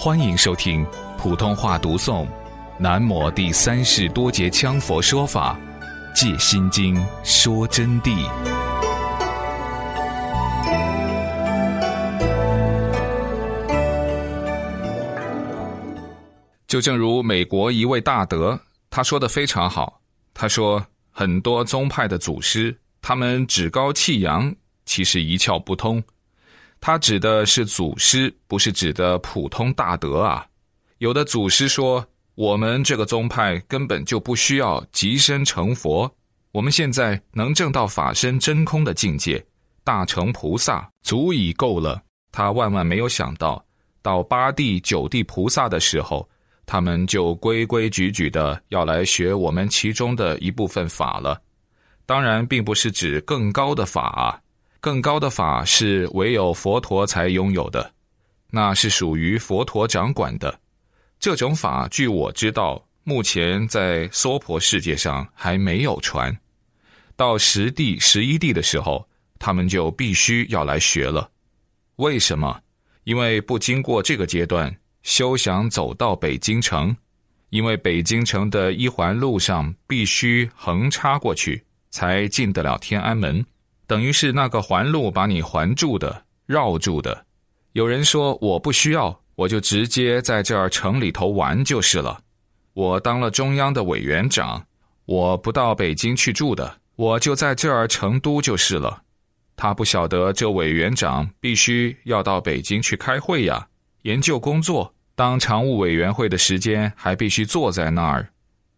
欢迎收听普通话读诵《南摩第三世多杰羌佛说法·借心经说真谛》。就正如美国一位大德，他说的非常好。他说，很多宗派的祖师，他们趾高气扬，其实一窍不通。他指的是祖师，不是指的普通大德啊。有的祖师说，我们这个宗派根本就不需要极身成佛，我们现在能证到法身真空的境界，大成菩萨足以够了。他万万没有想到，到八地九地菩萨的时候。他们就规规矩矩的要来学我们其中的一部分法了，当然并不是指更高的法啊，更高的法是唯有佛陀才拥有的，那是属于佛陀掌管的。这种法，据我知道，目前在娑婆世界上还没有传。到十地、十一地的时候，他们就必须要来学了。为什么？因为不经过这个阶段。休想走到北京城，因为北京城的一环路上必须横插过去，才进得了天安门。等于是那个环路把你环住的、绕住的。有人说我不需要，我就直接在这儿城里头玩就是了。我当了中央的委员长，我不到北京去住的，我就在这儿成都就是了。他不晓得这委员长必须要到北京去开会呀。研究工作，当常务委员会的时间还必须坐在那儿，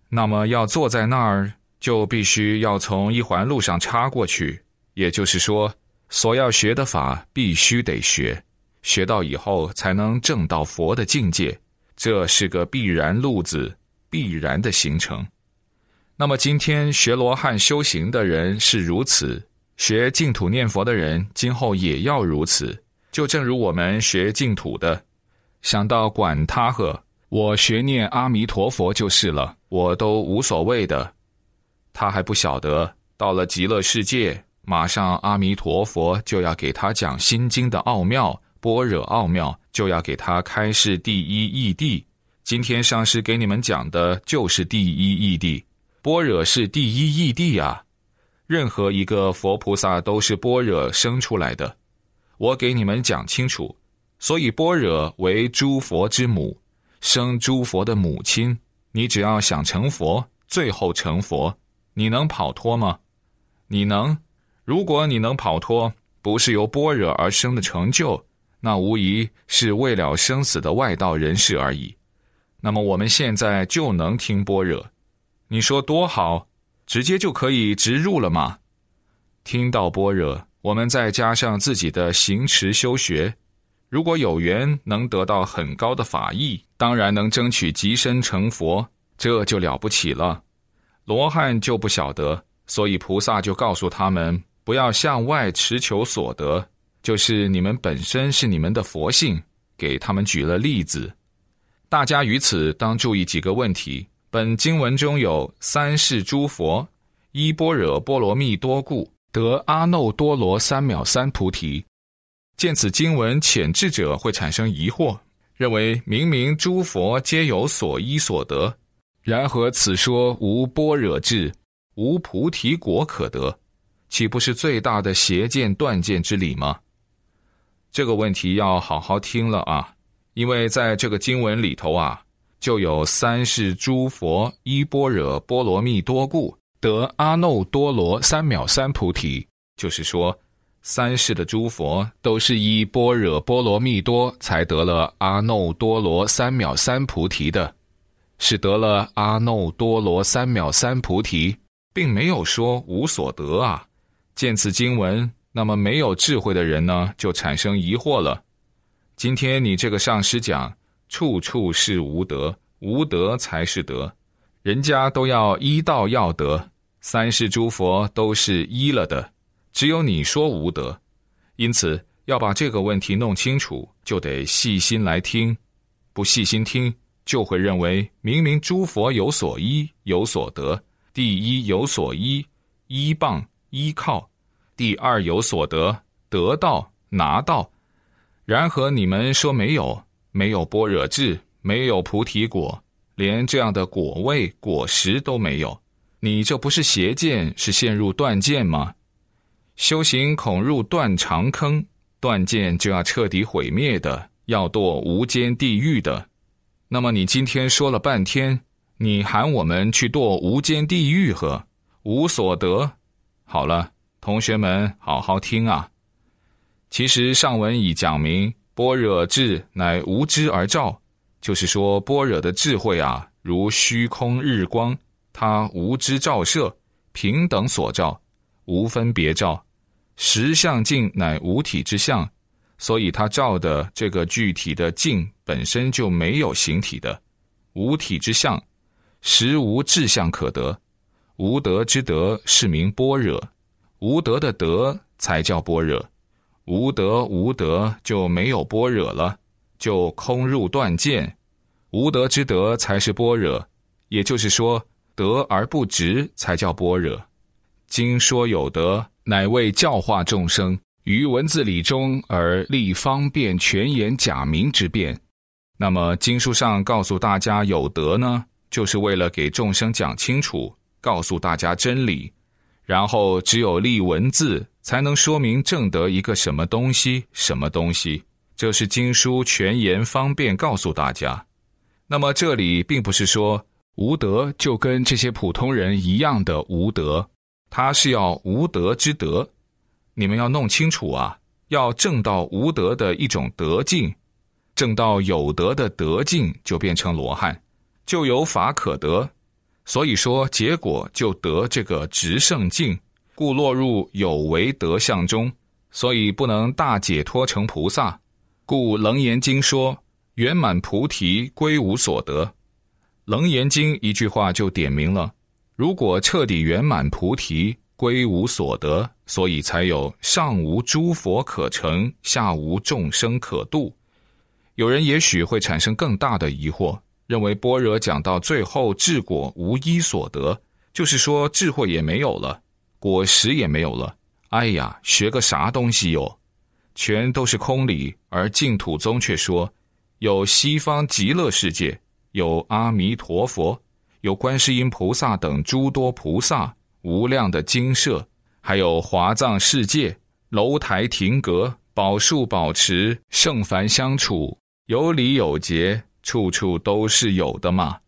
那么要坐在那儿，就必须要从一环路上插过去。也就是说，所要学的法必须得学，学到以后才能证到佛的境界，这是个必然路子，必然的形成。那么今天学罗汉修行的人是如此，学净土念佛的人今后也要如此。就正如我们学净土的。想到管他呵，我学念阿弥陀佛就是了，我都无所谓的。他还不晓得，到了极乐世界，马上阿弥陀佛就要给他讲心经的奥妙、般若奥妙，就要给他开示第一义谛。今天上师给你们讲的就是第一义谛，般若是第一义谛啊。任何一个佛菩萨都是般若生出来的，我给你们讲清楚。所以，般若为诸佛之母，生诸佛的母亲。你只要想成佛，最后成佛，你能跑脱吗？你能？如果你能跑脱，不是由般若而生的成就，那无疑是为了生死的外道人士而已。那么，我们现在就能听般若，你说多好，直接就可以直入了吗？听到般若，我们再加上自己的行持修学。如果有缘能得到很高的法益，当然能争取即身成佛，这就了不起了。罗汉就不晓得，所以菩萨就告诉他们不要向外持求所得，就是你们本身是你们的佛性，给他们举了例子。大家于此当注意几个问题。本经文中有三世诸佛依般若波罗蜜多故得阿耨多罗三藐三菩提。见此经文浅智者会产生疑惑，认为明明诸佛皆有所依所得，然何此说无般若智，无菩提果可得？岂不是最大的邪见断见之理吗？这个问题要好好听了啊，因为在这个经文里头啊，就有三世诸佛依般若波罗蜜多故得阿耨多罗三藐三菩提，就是说。三世的诸佛都是依般若波罗蜜多才得了阿耨多罗三藐三菩提的，是得了阿耨多罗三藐三菩提，并没有说无所得啊。见此经文，那么没有智慧的人呢，就产生疑惑了。今天你这个上师讲，处处是无德，无德才是德，人家都要依道要德，三世诸佛都是依了的。只有你说无德，因此要把这个问题弄清楚，就得细心来听。不细心听，就会认为明明诸佛有所依有所得，第一有所依依傍依靠，第二有所得得到拿到，然和你们说没有，没有般若智，没有菩提果，连这样的果位果实都没有，你这不是邪见，是陷入断见吗？修行恐入断肠坑，断见就要彻底毁灭的，要堕无间地狱的。那么你今天说了半天，你喊我们去堕无间地狱和无所得。好了，同学们好好听啊。其实上文已讲明。般若智乃无知而照，就是说般若的智慧啊，如虚空日光，它无知照射，平等所照，无分别照。实相境乃无体之相，所以它照的这个具体的境本身就没有形体的，无体之相，实无智相可得。无德之德是名般若，无德的德才叫般若。无德无德就没有般若了，就空入断见，无德之德才是般若，也就是说，德而不直才叫般若。经说有德，乃为教化众生于文字理中而立方便全言假名之辩。那么经书上告诉大家有德呢，就是为了给众生讲清楚，告诉大家真理。然后只有立文字，才能说明正得一个什么东西，什么东西。这是经书全言方便告诉大家。那么这里并不是说无德就跟这些普通人一样的无德，他是要无德之德。你们要弄清楚啊，要证到无德的一种德境，证到有德的德境，就变成罗汉，就有法可得。所以说，结果就得这个直圣境，故落入有为德相中，所以不能大解脱成菩萨。故《楞严经》说：“圆满菩提归无所得。”《楞严经》一句话就点明了：如果彻底圆满菩提，归无所得，所以才有上无诸佛可成，下无众生可度。有人也许会产生更大的疑惑。认为般若讲到最后，智果无一所得，就是说智慧也没有了，果实也没有了。哎呀，学个啥东西哟？全都是空理。而净土宗却说，有西方极乐世界，有阿弥陀佛，有观世音菩萨等诸多菩萨，无量的精舍，还有华藏世界，楼台亭阁，宝树宝池，圣凡相处，有礼有节。处处都是有的嘛，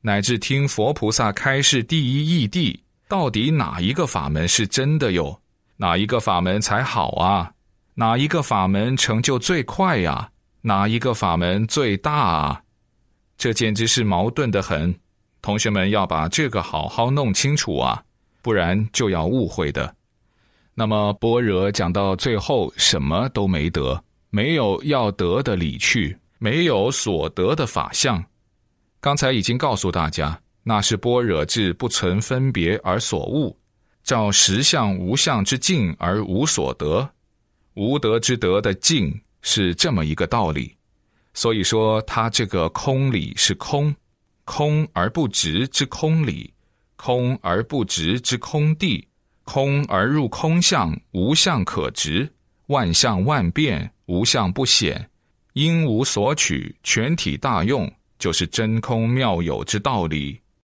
乃至听佛菩萨开示第一义谛，到底哪一个法门是真的哟？哪一个法门才好啊？哪一个法门成就最快呀？哪一个法门最大啊？这简直是矛盾的很。同学们要把这个好好弄清楚啊，不然就要误会的。那么般若讲到最后，什么都没得，没有要得的理去。没有所得的法相，刚才已经告诉大家，那是般若智不存分别而所悟，照实相无相之境而无所得，无德之德的境是这么一个道理。所以说，他这个空理是空，空而不直之空理，空而不直之空地，空而入空相，无相可直，万象万变，无相不显。因无所取，全体大用，就是真空妙有之道理。